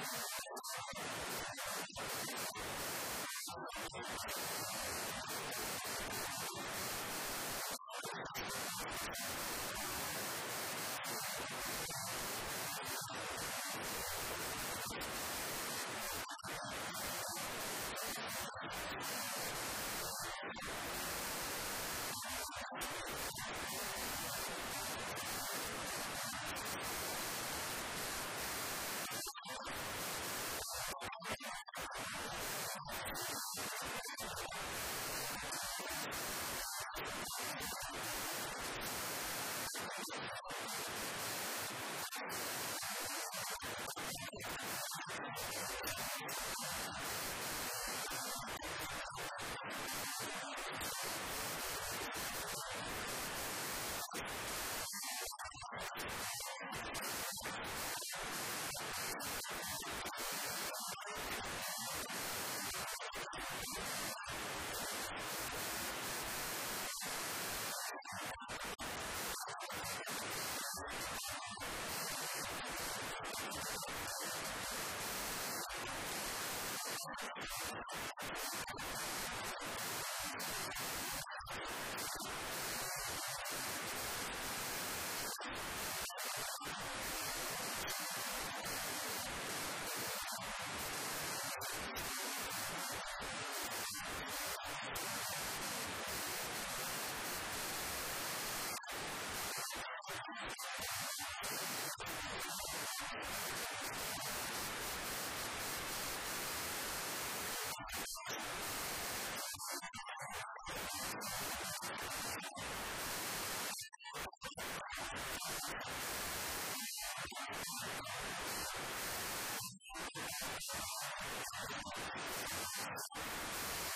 you you なるほど。you.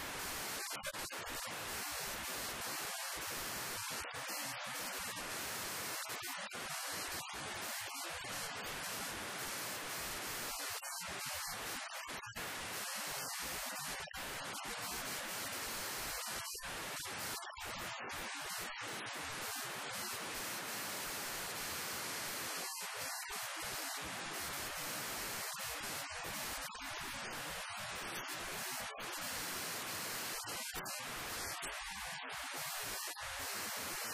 Thank you. トレンドの上での練習をしていきたいと思い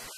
ます。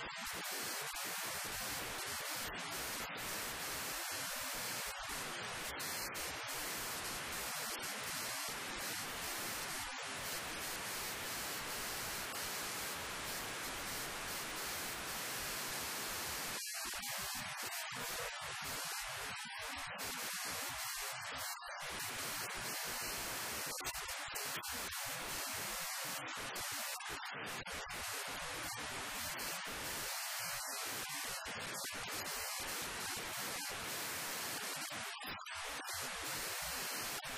Thank you. よし!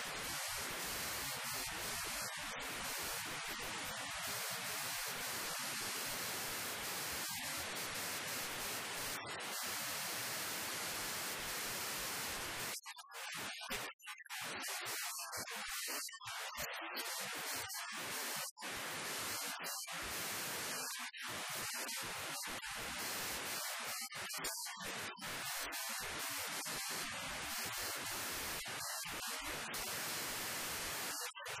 よし!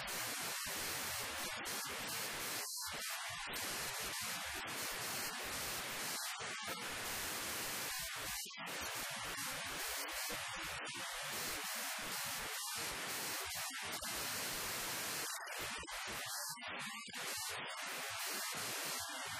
you